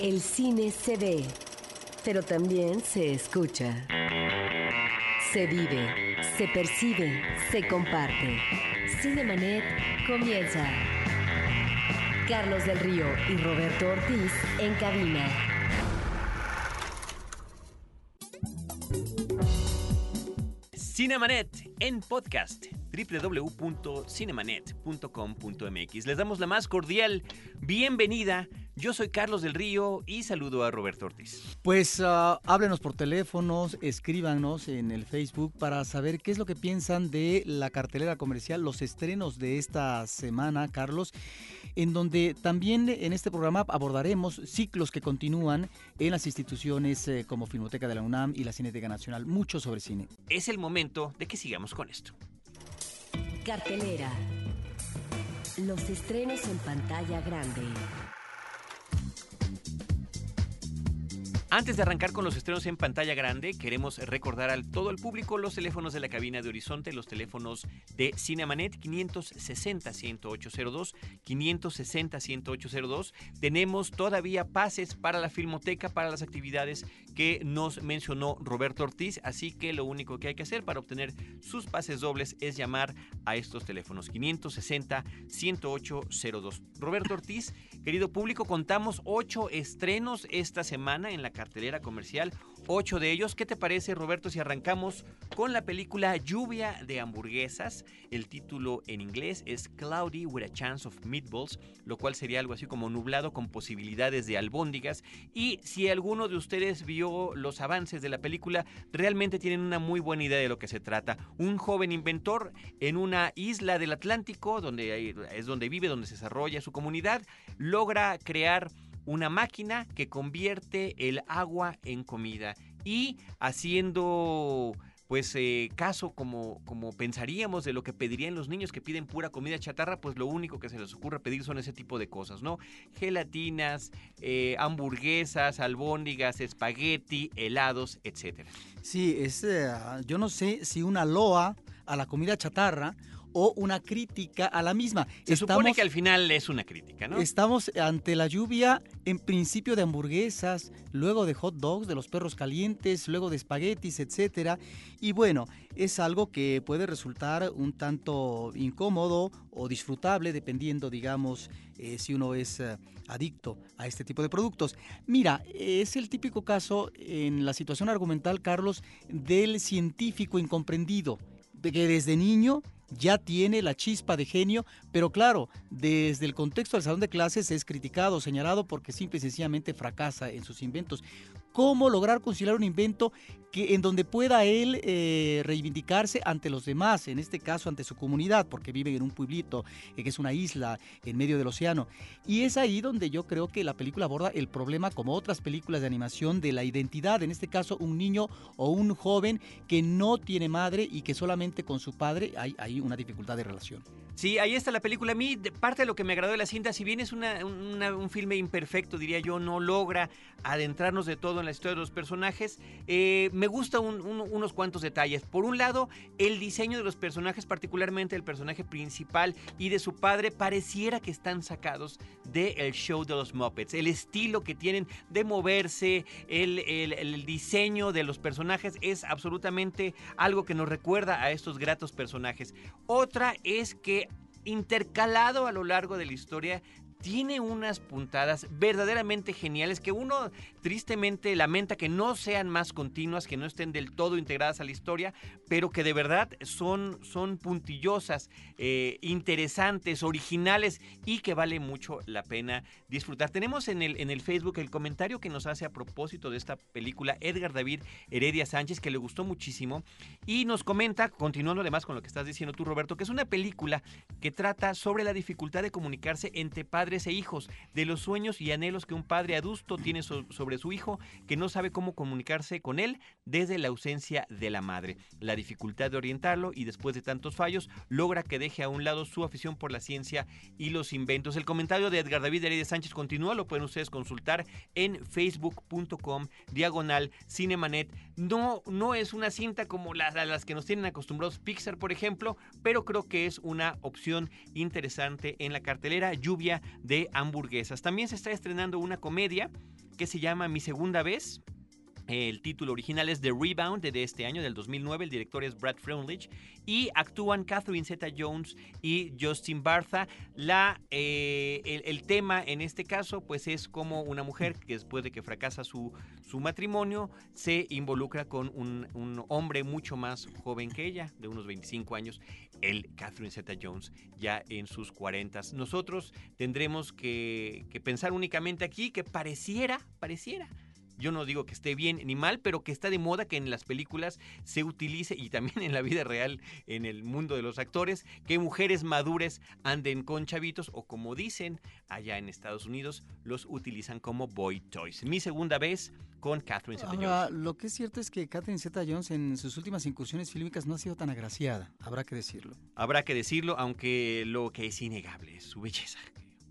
El cine se ve, pero también se escucha. Se vive, se percibe, se comparte. Cinemanet comienza. Carlos del Río y Roberto Ortiz en cabina. Cinemanet en podcast www.cinemanet.com.mx. Les damos la más cordial bienvenida. Yo soy Carlos del Río y saludo a Roberto Ortiz. Pues ah, háblenos por teléfonos, escríbanos en el Facebook para saber qué es lo que piensan de la cartelera comercial, los estrenos de esta semana, Carlos, en donde también en este programa abordaremos ciclos que continúan en las instituciones eh, como Filmoteca de la UNAM y la Cineteca Nacional, mucho sobre cine. Es el momento de que sigamos con esto. Cartelera. Los estrenos en pantalla grande. Antes de arrancar con los estrenos en pantalla grande, queremos recordar a todo el público los teléfonos de la cabina de Horizonte, los teléfonos de Cinemanet 560-10802, 560-10802. Tenemos todavía pases para la Filmoteca, para las actividades que nos mencionó Roberto Ortiz, así que lo único que hay que hacer para obtener sus pases dobles es llamar a estos teléfonos 560-10802. Roberto Ortiz, querido público, contamos ocho estrenos esta semana en la cartelera comercial, ocho de ellos. ¿Qué te parece, Roberto, si arrancamos con la película Lluvia de hamburguesas? El título en inglés es Cloudy with a Chance of Meatballs, lo cual sería algo así como nublado con posibilidades de albóndigas. Y si alguno de ustedes vio los avances de la película, realmente tienen una muy buena idea de lo que se trata. Un joven inventor en una isla del Atlántico, donde es donde vive, donde se desarrolla su comunidad, logra crear una máquina que convierte el agua en comida y haciendo pues eh, caso como, como pensaríamos de lo que pedirían los niños que piden pura comida chatarra, pues lo único que se les ocurre pedir son ese tipo de cosas, ¿no? Gelatinas, eh, hamburguesas, albóndigas, espagueti, helados, etcétera. Sí, es, eh, yo no sé si una loa a la comida chatarra o una crítica a la misma. Se supone que al final es una crítica, ¿no? Estamos ante la lluvia, en principio de hamburguesas, luego de hot dogs, de los perros calientes, luego de espaguetis, etcétera. Y bueno, es algo que puede resultar un tanto incómodo o disfrutable, dependiendo, digamos, eh, si uno es eh, adicto a este tipo de productos. Mira, es el típico caso en la situación argumental, Carlos, del científico incomprendido, de que desde niño ya tiene la chispa de genio, pero claro, desde el contexto del salón de clases es criticado, señalado porque simple y sencillamente fracasa en sus inventos. ¿Cómo lograr conciliar un invento que, en donde pueda él eh, reivindicarse ante los demás, en este caso ante su comunidad, porque vive en un pueblito, eh, que es una isla en medio del océano? Y es ahí donde yo creo que la película aborda el problema, como otras películas de animación, de la identidad, en este caso un niño o un joven que no tiene madre y que solamente con su padre hay, hay una dificultad de relación. Sí, ahí está la película. A mí, parte de lo que me agradó de la cinta, si bien es un filme imperfecto, diría yo, no logra adentrarnos de todo en la historia de los personajes, eh, me gusta unos cuantos detalles. Por un lado, el diseño de los personajes, particularmente el personaje principal y de su padre, pareciera que están sacados del show de los Muppets. El estilo que tienen de moverse, el, el diseño de los personajes es absolutamente algo que nos recuerda a estos gratos personajes. Otra es que intercalado a lo largo de la historia tiene unas puntadas verdaderamente geniales que uno tristemente lamenta que no sean más continuas, que no estén del todo integradas a la historia, pero que de verdad son, son puntillosas, eh, interesantes, originales y que vale mucho la pena disfrutar. Tenemos en el, en el Facebook el comentario que nos hace a propósito de esta película Edgar David Heredia Sánchez, que le gustó muchísimo, y nos comenta, continuando además con lo que estás diciendo tú, Roberto, que es una película que trata sobre la dificultad de comunicarse entre padres e hijos, de los sueños y anhelos que un padre adulto tiene sobre su hijo que no sabe cómo comunicarse con él desde la ausencia de la madre. La dificultad de orientarlo y después de tantos fallos logra que deje a un lado su afición por la ciencia y los inventos. El comentario de Edgar David Heredia Sánchez continúa, lo pueden ustedes consultar en facebook.com diagonal cinemanet. No, no es una cinta como las, las que nos tienen acostumbrados Pixar, por ejemplo, pero creo que es una opción interesante en la cartelera Lluvia de hamburguesas. También se está estrenando una comedia que se llama Mi Segunda Vez. El título original es The Rebound de este año, del 2009. El director es Brad Freundlich. Y actúan Catherine Zeta-Jones y Justin Bartha. La, eh, el, tema en este caso pues es como una mujer que después de que fracasa su, su matrimonio se involucra con un, un, hombre mucho más joven que ella, de unos 25 años, el Catherine Zeta-Jones, ya en sus 40. Nosotros tendremos que pensar únicamente aquí que pareciera, pareciera yo no digo que esté bien ni mal, pero que está de moda que en las películas se utilice y también en la vida real, en el mundo de los actores, que mujeres madures anden con chavitos o como dicen allá en Estados Unidos, los utilizan como boy toys. Mi segunda vez con Catherine Zeta-Jones. Lo que es cierto es que Catherine Zeta-Jones en sus últimas incursiones fílmicas no ha sido tan agraciada, habrá que decirlo. Habrá que decirlo, aunque lo que es innegable es su belleza.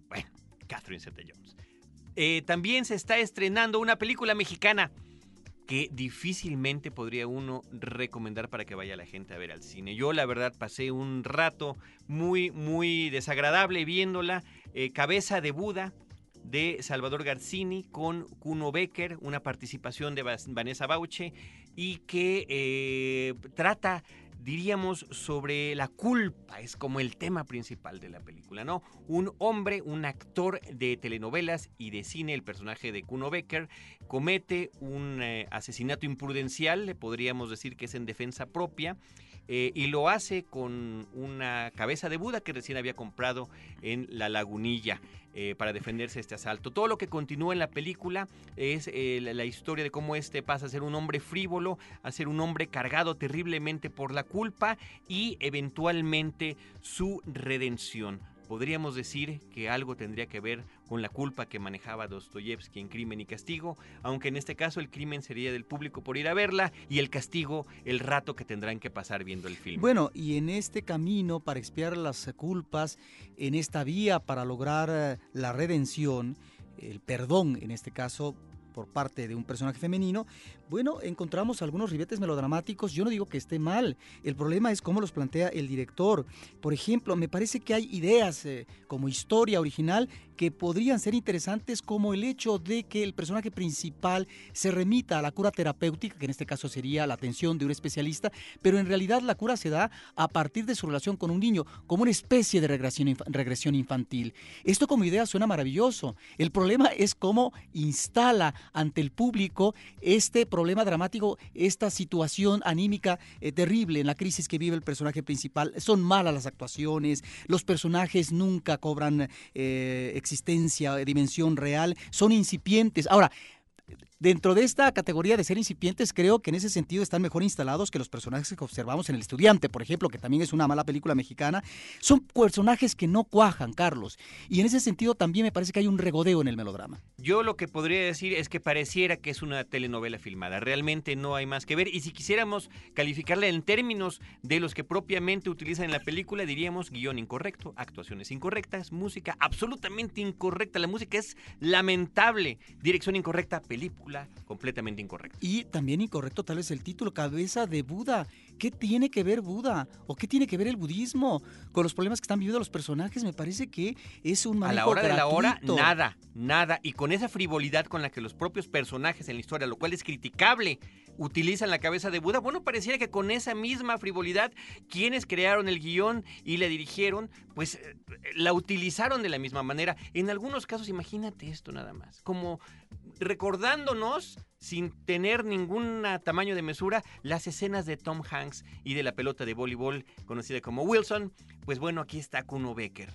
Bueno, Catherine Zeta-Jones. Eh, también se está estrenando una película mexicana que difícilmente podría uno recomendar para que vaya la gente a ver al cine. Yo la verdad pasé un rato muy, muy desagradable viéndola. Eh, Cabeza de Buda de Salvador Garcini con Kuno Becker, una participación de Vanessa Bauche y que eh, trata diríamos, sobre la culpa. Es como el tema principal de la película, ¿no? Un hombre, un actor de telenovelas y de cine, el personaje de Kuno Becker, comete un eh, asesinato imprudencial, le podríamos decir que es en defensa propia. Eh, y lo hace con una cabeza de Buda que recién había comprado en la lagunilla. Eh, para defenderse de este asalto. Todo lo que continúa en la película es eh, la, historia de cómo este pasa a ser un hombre frívolo, a ser un hombre cargado terriblemente por la culpa y eventualmente su redención podríamos decir que algo tendría que ver con la culpa que manejaba Dostoyevsky en Crimen y Castigo, aunque en este caso el crimen sería del público por ir a verla y el castigo el rato que tendrán que pasar viendo el film. Bueno, y en este camino para expiar las culpas, en esta vía para lograr eh, la redención, el perdón en este caso, por parte de un personaje femenino, bueno, encontramos algunos ribetes melodramáticos. Yo no digo que esté mal. El problema es cómo los plantea el director. Por ejemplo, me parece que hay ideas eh, como historia original que podrían ser interesantes como el hecho de que el personaje principal se remita a la cura terapéutica, que en este caso sería la atención de un especialista, pero en realidad la cura se da a partir de su relación con un niño, como una especie de regresión, regresión infantil. Esto como idea suena maravilloso. El problema es cómo instala ante el público este problema dramático, esta situación anímica eh, terrible en la crisis que vive el personaje principal. Son malas las actuaciones, los personajes nunca cobran eh, existencia, dimensión real, son incipientes. Ahora, Dentro de esta categoría de ser incipientes, creo que en ese sentido están mejor instalados que los personajes que observamos en El Estudiante, por ejemplo, que también es una mala película mexicana. Son personajes que no cuajan, Carlos. Y en ese sentido también me parece que hay un regodeo en el melodrama. Yo lo que podría decir es que pareciera que es una telenovela filmada. Realmente no hay más que ver. Y si quisiéramos calificarla en términos de los que propiamente utilizan en la película, diríamos guion incorrecto, actuaciones incorrectas, música absolutamente incorrecta. La música es lamentable, dirección incorrecta, película completamente incorrecto. Y también incorrecto tal vez el título, Cabeza de Buda. ¿Qué tiene que ver Buda? ¿O qué tiene que ver el budismo con los problemas que están viviendo los personajes? Me parece que es un manejo A la hora de la hora, nada, nada. Y con esa frivolidad con la que los propios personajes en la historia, lo cual es criticable, utilizan la cabeza de Buda. Bueno, pareciera que con esa misma frivolidad, quienes crearon el guion y le dirigieron, pues eh, la utilizaron de la misma manera. En algunos casos, imagínate esto nada más, como recordándonos sin tener ningún tamaño de mesura las escenas de Tom Hanks y de la pelota de voleibol conocida como Wilson, pues bueno, aquí está Kuno Becker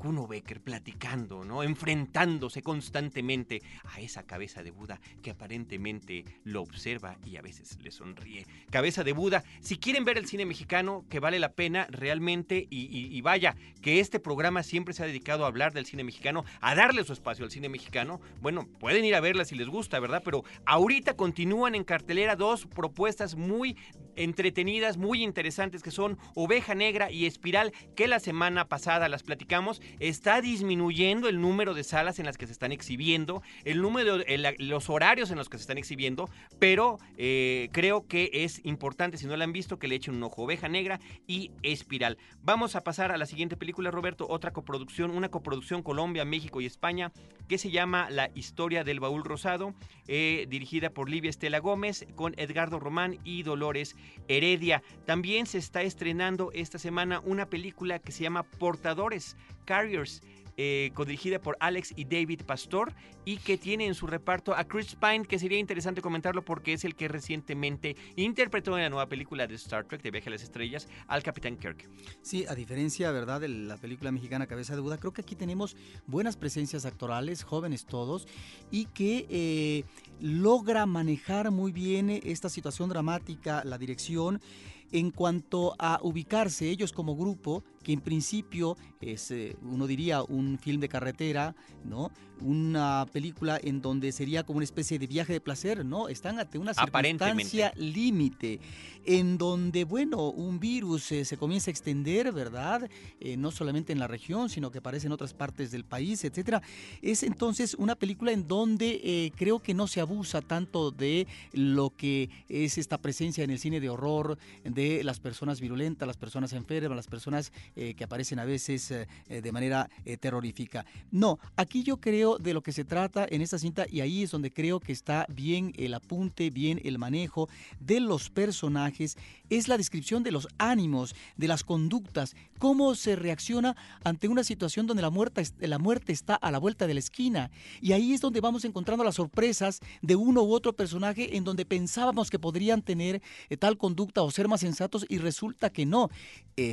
Kuno Becker platicando, ¿no? Enfrentándose constantemente a esa cabeza de Buda que aparentemente lo observa y a veces le sonríe. Cabeza de Buda, si quieren ver el cine mexicano, que vale la pena realmente, y, vaya, que este programa siempre se ha dedicado a hablar del cine mexicano, a darle su espacio al cine mexicano, bueno, pueden ir a verla si les gusta, ¿verdad? Pero ahorita continúan en cartelera dos propuestas muy entretenidas, muy interesantes, que son Oveja Negra y Espiral, que la semana pasada las platicamos. Está disminuyendo el número de salas en las que se están exhibiendo, el número de los horarios en los que se están exhibiendo, pero eh, creo que es importante, si no la han visto, que le echen un ojo. Oveja Negra y Espiral. Vamos a pasar a la siguiente película, Roberto, otra coproducción, una coproducción Colombia, México y España, que se llama La historia del baúl rosado, eh, dirigida por Livia Estela Gómez, con Edgardo Román y Dolores Heredia. También se está estrenando esta semana una película que se llama Portadores, Carriers. Eh, codirigida por Alex y David Pastor y que tiene en su reparto a Chris Pine, que sería interesante comentarlo porque es el que recientemente interpretó en la nueva película de Star Trek de Viaje a las Estrellas al Capitán Kirk. Sí, a diferencia, ¿verdad?, de la película mexicana Cabeza de Buda, creo que aquí tenemos buenas presencias actorales, jóvenes todos, y que eh, logra manejar muy bien esta situación dramática, la dirección en cuanto a ubicarse ellos como grupo que en principio es, eh, uno diría, un film de carretera, ¿no? Una película en donde sería como una especie de viaje de placer, ¿no? Están ante una circunstancia límite, en donde, bueno, un virus eh, se comienza a extender, ¿verdad? Eh, no solamente en la región, sino que aparece en otras partes del país, etcétera. Es entonces una película en donde creo que no se abusa tanto de lo que es esta presencia en el cine de horror, de las personas virulentas, las personas enfermas, las personas eh, que aparecen a veces eh, eh, de manera terrorífica. No, aquí yo creo de lo que se trata en esta cinta y ahí es donde creo que está bien el apunte, bien el manejo de los personajes, es la descripción de los ánimos, de las conductas, cómo se reacciona ante una situación donde la muerte, la muerte está a la vuelta de la esquina. Y ahí es donde vamos encontrando las sorpresas de uno u otro personaje en donde pensábamos que podrían tener tal conducta o ser más sensatos y resulta que no.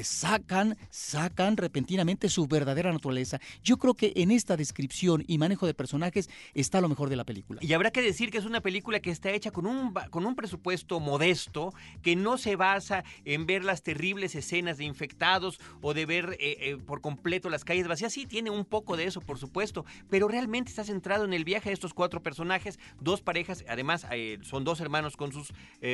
sacan sacan repentinamente su verdadera naturaleza. Yo creo que en esta descripción y manejo de personajes está lo mejor de la película. Y habrá que decir que es una película que está hecha con un, con un presupuesto modesto, que no se basa en ver las terribles escenas de infectados o de ver eh, eh, por completo las calles vacías. Sí, tiene un poco de eso, por supuesto, pero realmente está centrado en el viaje de estos cuatro personajes, dos parejas, además eh, son dos hermanos con sus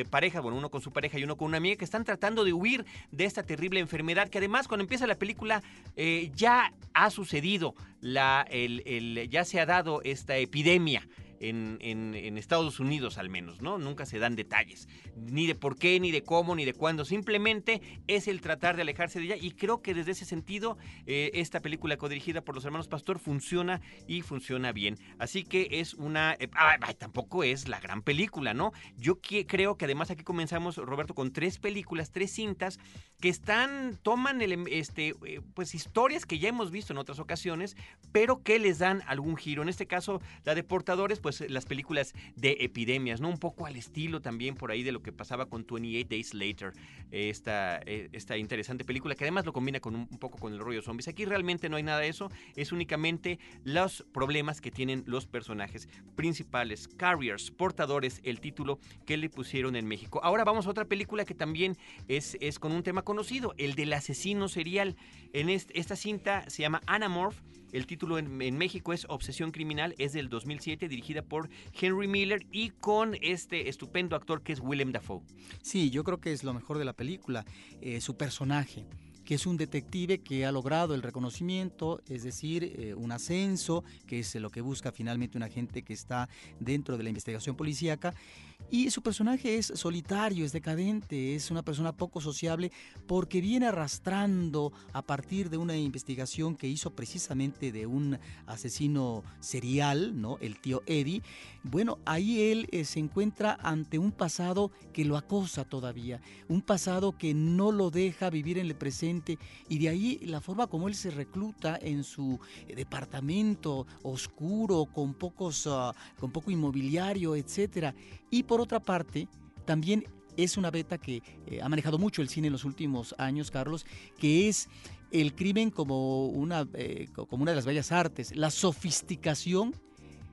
parejas, bueno, uno con su pareja y uno con una amiga, que están tratando de huir de esta terrible enfermedad que además cuando empieza la película, eh, ya ha sucedido, la, el, ya se ha dado esta epidemia en, Estados Unidos al menos, ¿no? Nunca se dan detalles, ni de por qué, ni de cómo, ni de cuándo, simplemente es el tratar de alejarse de ella y creo que desde ese sentido eh, esta película codirigida por los hermanos Pastor funciona y funciona bien. Así que es una... Eh, tampoco es la gran película, ¿no? Yo creo que además aquí comenzamos, Roberto, con tres películas, tres cintas que están, toman el, este, eh, pues historias que ya hemos visto en otras ocasiones, pero que les dan algún giro. En este caso, la de Portadores, pues las películas de epidemias, ¿no? Un poco al estilo también por ahí de lo que pasaba con 28 Days Later, esta, eh, esta interesante película que además lo combina con un, poco con el rollo zombies. Aquí realmente no hay nada de eso, es únicamente los problemas que tienen los personajes principales, Carriers, portadores, el título que le pusieron en México. Ahora vamos a otra película que también es, es con un tema conocido, el del asesino serial. En esta cinta se llama Anamorph el título en, México es Obsesión Criminal, es del 2007, dirigida por Henry Miller y con este estupendo actor que es Willem Dafoe. Sí, yo creo que es lo mejor de la película, eh, su personaje que es un detective que ha logrado el reconocimiento, es decir, eh, un ascenso, que es lo que busca finalmente un agente que está dentro de la investigación policíaca y su personaje es solitario, es decadente, es una persona poco sociable porque viene arrastrando a partir de una investigación que hizo precisamente de un asesino serial, ¿no? El tío Eddie. Bueno, ahí él eh, se encuentra ante un pasado que lo acosa todavía, un pasado que no lo deja vivir en el presente y de ahí la forma como él se recluta en su eh, departamento oscuro con pocos ah, con poco inmobiliario, etcétera. Otra parte, también es una beta que eh, ha manejado mucho el cine en los últimos años, Carlos, que es el crimen como una, eh, como una de las bellas artes, la sofisticación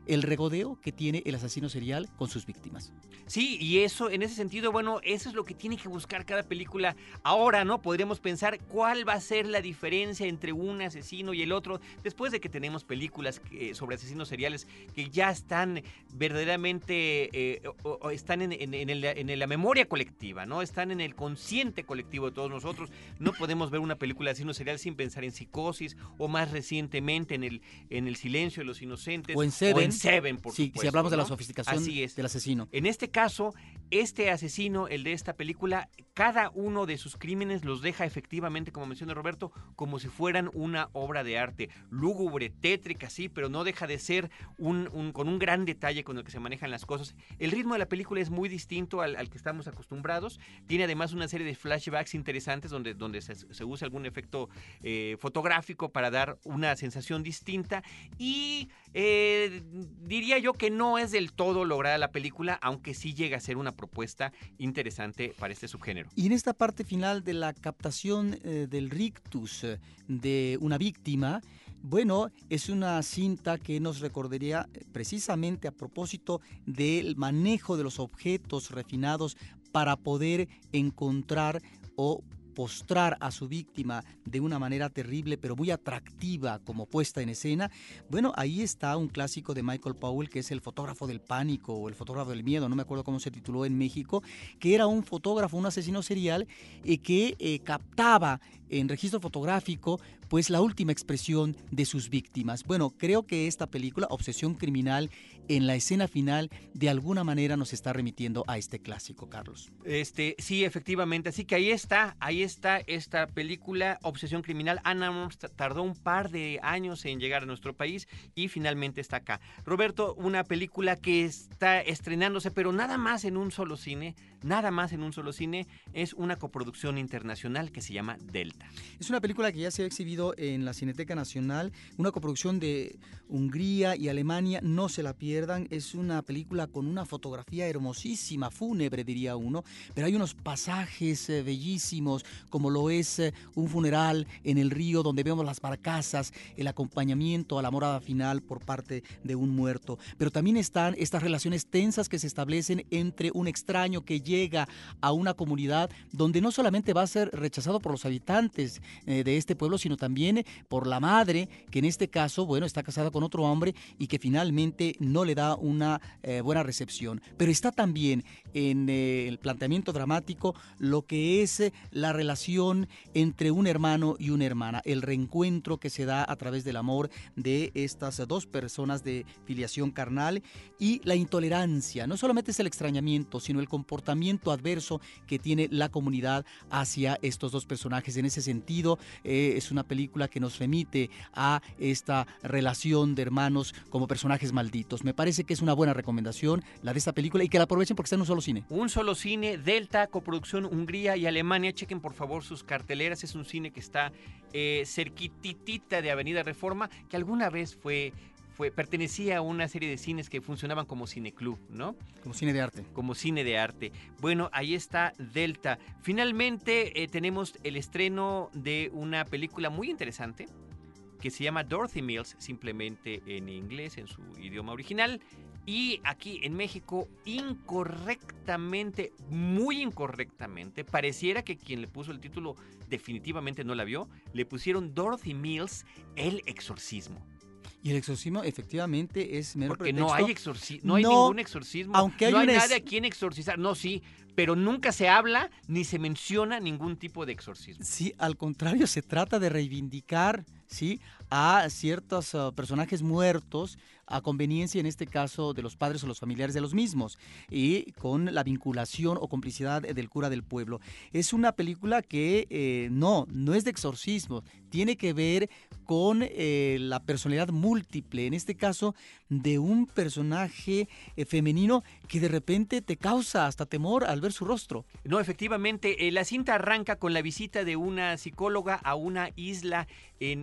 el regodeo que tiene el asesino serial con sus víctimas. Sí, y eso, en ese sentido, bueno, eso es lo que tiene que buscar cada película. Ahora, ¿no? Podríamos pensar cuál va a ser la diferencia entre un asesino y el otro, después de que tenemos películas sobre asesinos seriales que ya están verdaderamente, eh, o, están en, en, la memoria colectiva, ¿no? Están en el consciente colectivo de todos nosotros. No podemos ver una película de asesino serial sin pensar en psicosis, o más recientemente en el, en el silencio de los inocentes. O en Seven. Seven, por sí, Si hablamos de la sofisticación del asesino. En este caso, este asesino, el de esta película, cada uno de sus crímenes los deja efectivamente, como menciona Roberto, como si fueran una obra de arte. Lúgubre, tétrica, sí, pero no deja de ser un, con un gran detalle con el que se manejan las cosas. El ritmo de la película es muy distinto al, que estamos acostumbrados. Tiene además una serie de flashbacks interesantes donde, donde se, usa algún efecto eh, fotográfico para dar una sensación distinta. Y eh, diría yo que no es del todo lograda la película, aunque sí llega a ser una propuesta interesante para este subgénero. Y en esta parte final de la captación eh, del rictus eh, de una víctima, bueno, es una cinta que nos recordaría precisamente a propósito del manejo de los objetos refinados para poder encontrar o postrar a su víctima de una manera terrible pero muy atractiva como puesta en escena, bueno, ahí está un clásico de Michael Powell que es el fotógrafo del pánico o el fotógrafo del miedo, no me acuerdo cómo se tituló en México, que era un fotógrafo, un asesino serial y que eh, captaba en registro fotográfico pues la última expresión de sus víctimas. Bueno, creo que esta película, Obsesión Criminal, en la escena final, de alguna manera nos está remitiendo a este clásico, Carlos. Este, sí, efectivamente. Así que ahí está, ahí esta película, Obsesión Criminal. Anna tardó un par de años en llegar a nuestro país y finalmente está acá. Roberto, una película que está estrenándose, pero nada más en un solo cine, nada más en un solo cine, es una coproducción internacional que se llama Delta. Es una película que ya se ha exhibido en la Cineteca Nacional, una coproducción de Hungría y Alemania, no se la pierdan, es una película con una fotografía hermosísima, fúnebre diría uno, pero hay unos pasajes eh, bellísimos, como lo es eh, un funeral en el río donde vemos las barcazas, el acompañamiento a la morada final por parte de un muerto, pero también están estas relaciones tensas que se establecen entre un extraño que llega a una comunidad donde no solamente va a ser rechazado por los habitantes eh, de este pueblo, sino también por la madre, que en este caso, bueno, está casada con otro hombre y que finalmente no le da una eh, buena recepción. Pero está también en eh, el planteamiento dramático lo que es la relación entre un hermano y una hermana, el reencuentro que se da a través del amor de estas dos personas de filiación carnal y la intolerancia. No solamente es el extrañamiento, sino el comportamiento adverso que tiene la comunidad hacia estos dos personajes. En ese sentido, eh, es una película que nos remite a esta relación de hermanos como personajes malditos. Me parece que es una buena recomendación la de esta película y que la aprovechen porque está en un solo cine. Un solo cine, Delta, coproducción Hungría y Alemania. Chequen por favor sus carteleras. Es un cine que está eh, cerquititita de Avenida Reforma, que alguna vez fue pertenecía a una serie de cines que funcionaban como cineclub, ¿no? Como cine de arte. Como cine de arte. Bueno, ahí está Delta. Finalmente eh, tenemos el estreno de una película muy interesante que se llama Dorothy Mills, simplemente en inglés, en su idioma original. Y aquí en México, incorrectamente, muy incorrectamente, pareciera que quien le puso el título definitivamente no la vio, le pusieron Dorothy Mills, el exorcismo. Y el exorcismo efectivamente es mero Porque no hay exorcismo, no hay ningún exorcismo. Aunque hay no hay nadie a quien exorcizar. No, sí, pero nunca se habla ni se menciona ningún tipo de exorcismo. Sí, al contrario, se trata de reivindicar ¿sí? a ciertos uh, personajes muertos a conveniencia en este caso de los padres o los familiares de los mismos y con la vinculación o complicidad del cura del pueblo. Es una película que eh, no, no es de exorcismo, tiene que ver con eh, la personalidad múltiple, en este caso de un personaje eh, femenino que de repente te causa hasta temor al ver su rostro. No, efectivamente, la cinta arranca con la visita de una psicóloga a una isla,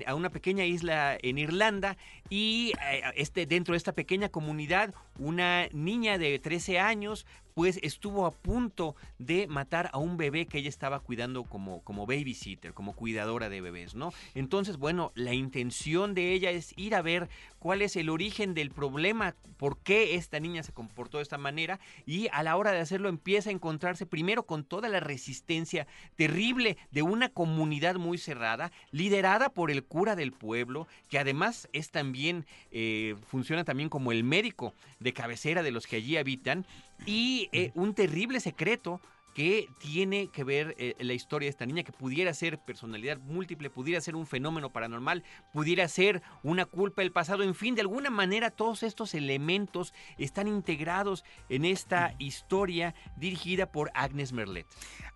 a una pequeña isla en Irlanda y este, dentro de esta pequeña comunidad, una niña de 13 años pues estuvo a punto de matar a un bebé que ella estaba cuidando como, como babysitter, como cuidadora de bebés, ¿no? Entonces, bueno, la intención de ella es ir a ver cuál es el origen del problema, por qué esta niña se comportó de esta manera y a la hora de hacerlo empieza a encontrarse primero con toda la resistencia terrible de una comunidad muy cerrada, liderada por el cura del pueblo, que además es también, eh, funciona también como el médico de cabecera de los que allí habitan, y eh, un terrible secreto que tiene que ver eh, la historia de esta niña, que pudiera ser personalidad múltiple, pudiera ser un fenómeno paranormal, pudiera ser una culpa del pasado, en fin, de alguna manera todos estos elementos están integrados en esta historia dirigida por Agnes Merlet.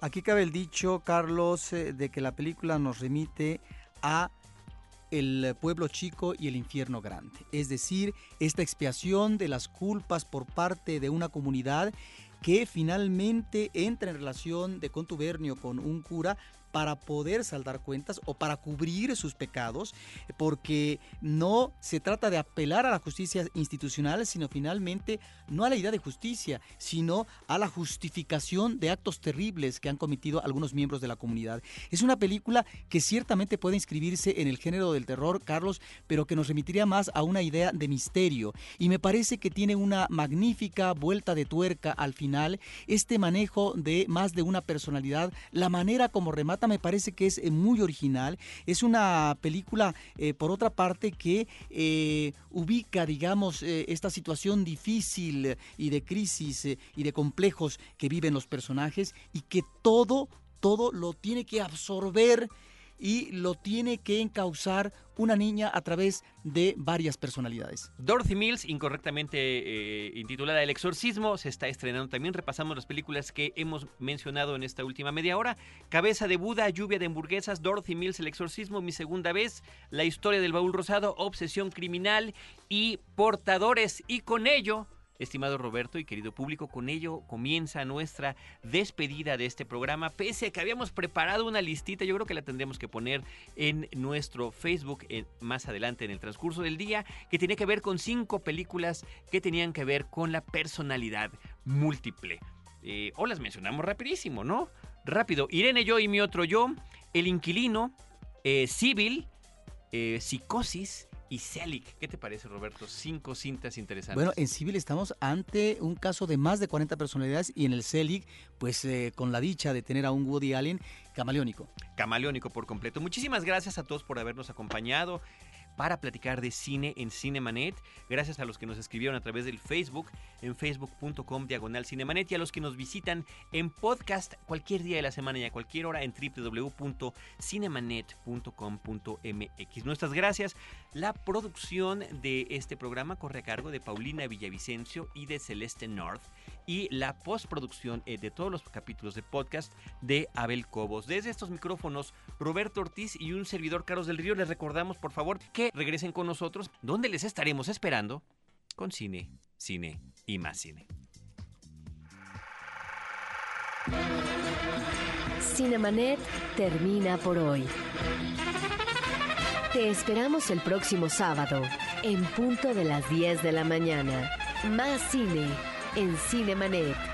Aquí cabe el dicho, Carlos, eh, de que la película nos remite a el pueblo chico y el infierno grande. Es decir, esta expiación de las culpas por parte de una comunidad que finalmente entra en relación de contubernio con un cura para poder saldar cuentas o para cubrir sus pecados, porque no se trata de apelar a la justicia institucional, sino finalmente no a la idea de justicia, sino a la justificación de actos terribles que han cometido algunos miembros de la comunidad. Es una película que ciertamente puede inscribirse en el género del terror, Carlos, pero que nos remitiría más a una idea de misterio. Y me parece que tiene una magnífica vuelta de tuerca al final, este manejo de más de una personalidad, la manera como remata me parece que es eh, muy original. Es una película, eh, por otra parte, que eh, ubica, digamos, esta situación difícil y de crisis y de complejos que viven los personajes y que todo, todo lo tiene que absorber y lo tiene que encauzar una niña a través de varias personalidades. Dorothy Mills, incorrectamente eh, intitulada El Exorcismo, se está estrenando también. Repasamos las películas que hemos mencionado en esta última media hora. Cabeza de Buda, Lluvia de hamburguesas, Dorothy Mills, El Exorcismo, Mi Segunda Vez, La Historia del Baúl Rosado, Obsesión Criminal y Portadores. Y con ello Estimado Roberto y querido público, con ello comienza nuestra despedida de este programa. Pese a que habíamos preparado una listita, yo creo que la tendremos que poner en nuestro Facebook más adelante en el transcurso del día, que tiene que ver con cinco películas que tenían que ver con la personalidad múltiple. Eh, o las mencionamos rapidísimo, ¿no? Rápido. Irene yo y mi otro yo, El Inquilino, eh, Civil, eh, Psicosis, y Selig. ¿Qué te parece, Roberto? Cinco cintas interesantes. Bueno, en Civil estamos ante un caso de más de 40 personalidades y en el Selig, pues eh, con la dicha de tener a un Woody Allen camaleónico. Camaleónico por completo. Muchísimas gracias a todos por habernos acompañado para platicar de cine en Cinemanet. Gracias a los que nos escribieron a través del Facebook, en facebook.com diagonal Cinemanet y a los que nos visitan en podcast cualquier día de la semana y a cualquier hora en www.cinemanet.com.mx. Nuestras gracias. La producción de este programa corre a cargo de Paulina Villavicencio y de Celeste North y la postproducción eh, de todos los capítulos de podcast de Abel Cobos. Desde estos micrófonos, Roberto Ortiz y un servidor Carlos del Río, les recordamos por favor regresen con nosotros, donde les estaremos esperando con cine, cine y más cine. Cinemanet termina por hoy. Te esperamos el próximo sábado, en punto de las 10 de la mañana. Más cine en Cinemanet.